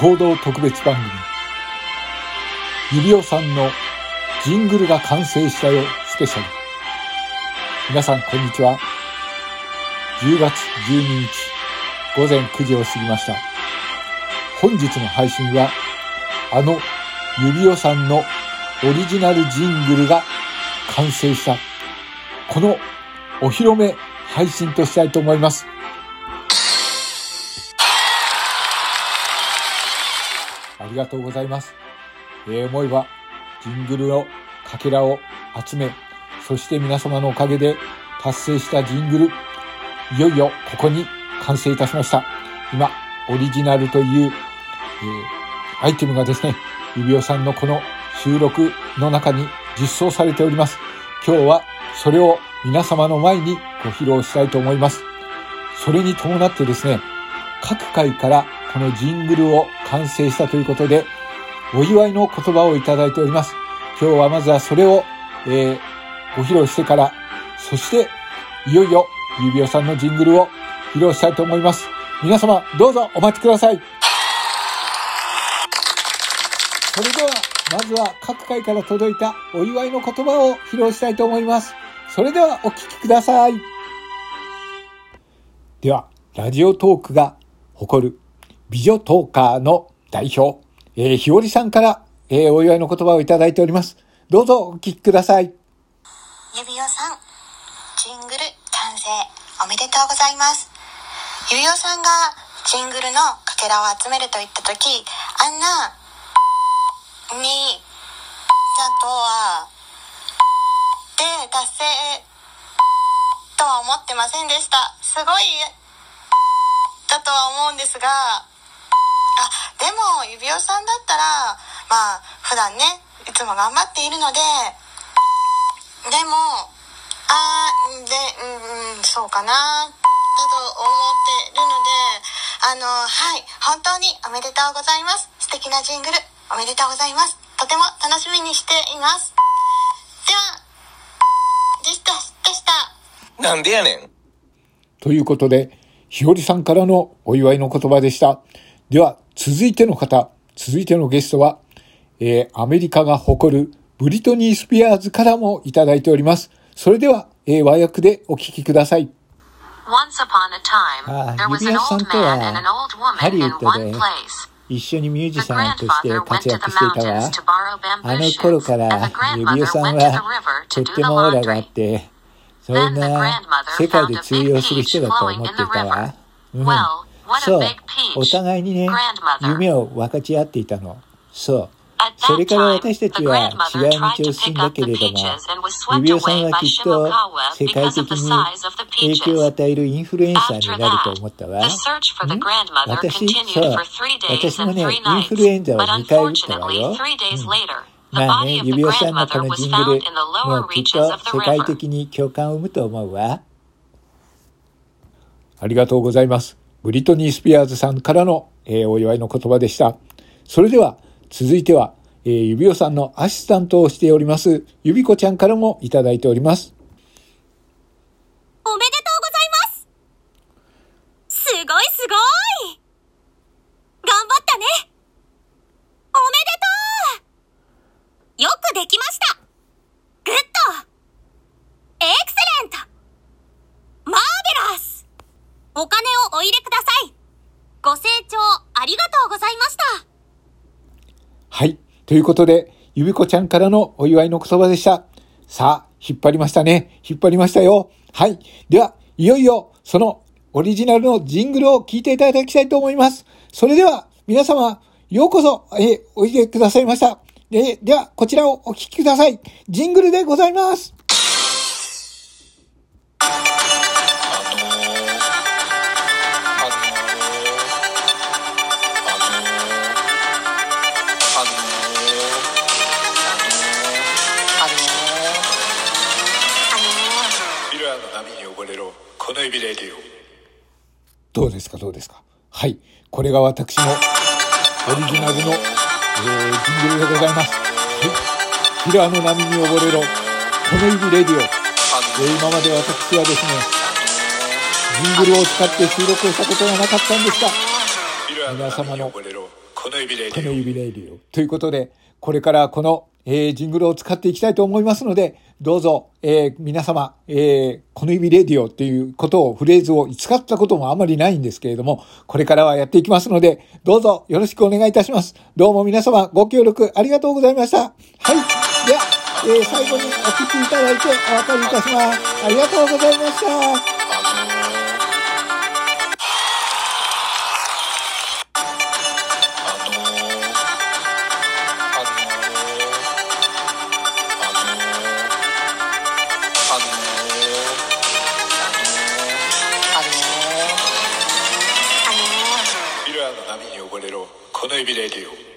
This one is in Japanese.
報道特別番組、指尾さんのジングルが完成したよスペシャル。皆さんこんにちは。10月12日午前9時を過ぎました。本日の配信は、あの指尾さんのオリジナルジングルが完成した、このお披露目配信としたいと思います。りがとうございます。えー、思えば、ジングルのかけらを集め、そして皆様のおかげで達成したジングル、いよいよここに完成いたしました。今、オリジナルという、えー、アイテムがですね、指輪さんのこの収録の中に実装されております。今日はそれを皆様の前にご披露したいと思います。それに伴ってですね、各界からこのジングルを完成したということで、お祝いの言葉をいただいております。今日はまずはそれを、えー、ご披露してから、そして、いよいよ、指輪さんのジングルを披露したいと思います。皆様、どうぞお待ちください。それでは、まずは各界から届いたお祝いの言葉を披露したいと思います。それではお聴きください。では、ラジオトークが誇る美女トーカーの代表、えー、ひよりさんから、えー、お祝いの言葉をいただいております。どうぞお聞きください。指輪さん、ジングル完成おめでとうございます。指輪さんがジングルのかけらを集めると言った時、あんなに、だとは、で達成とは思ってませんでした。すごいだとは思うんですが、も指輪さんだったらまあ普段ねいつも頑張っているのででもあでうんそうかなだと思ってるのであのはい本当におめでとうございます。素敵なジングルおめでとうございます。とても楽しみにしています。ではでしたでした。なんでやねん。ということでひよりさんからのお祝いの言葉でしたでは続いての方、続いてのゲストは、えー、アメリカが誇るブリトニー・スピアーズからもいただいております。それでは、えー、和訳でお聞きください。ああ、指輪さんとはハリウッドで一緒にミュージシャンとして活躍していたわ。あの頃から指輪さんはとってもオーラがあって、そんな世界で通用する人だと思っていたわ。うんそう。お互いにね、夢を分かち合っていたの。そう。それから私たちは違う道を進んだけれども、指輪さんはきっと世界的に影響を与えるインフルエンサーになると思ったわ。ん？私そう。私もね、インフルエンザを2回打ったわよ。うんまあね、指輪さんのこのジングル、もうきっと世界的に共感を生むと思うわ。ありがとうございます。ブリトニー・スピアーズさんからの、えー、お祝いの言葉でした。それでは、続いては、えー、指尾さんのアシスタントをしております、指子ちゃんからもいただいております。おめでとうございますすごいすごい頑張ったねおめでとうよくできましたグッドエクセレントマーベラスお金お入れください。ご清聴ありがとうございました。はい。ということで、ゆびこちゃんからのお祝いの言葉でした。さあ、引っ張りましたね。引っ張りましたよ。はい。では、いよいよ、そのオリジナルのジングルを聴いていただきたいと思います。それでは、皆様、ようこそ、えおいでくださいました。えでは、こちらをお聴きください。ジングルでございます。指レディオ。どうですか？どうですか？はい。これが私のオリジナルの、えー、ジングルでございます。はい。キラーの波に溺れろ。この指レディオ、えー、今まで私はですねジングルを使って収録をしたことがなかったんですが皆様のこの指レディオ。ということで、これからこの、えージングルを使っていきたいと思いますので、どうぞ、えー皆様、えーこの指レディオっていうことを、フレーズを使ったこともあまりないんですけれども、これからはやっていきますので、どうぞよろしくお願いいたします。どうも皆様ご協力ありがとうございました。はい。では、え最後にお聞きいただいてお別れいたします。ありがとうございました。この指レディオ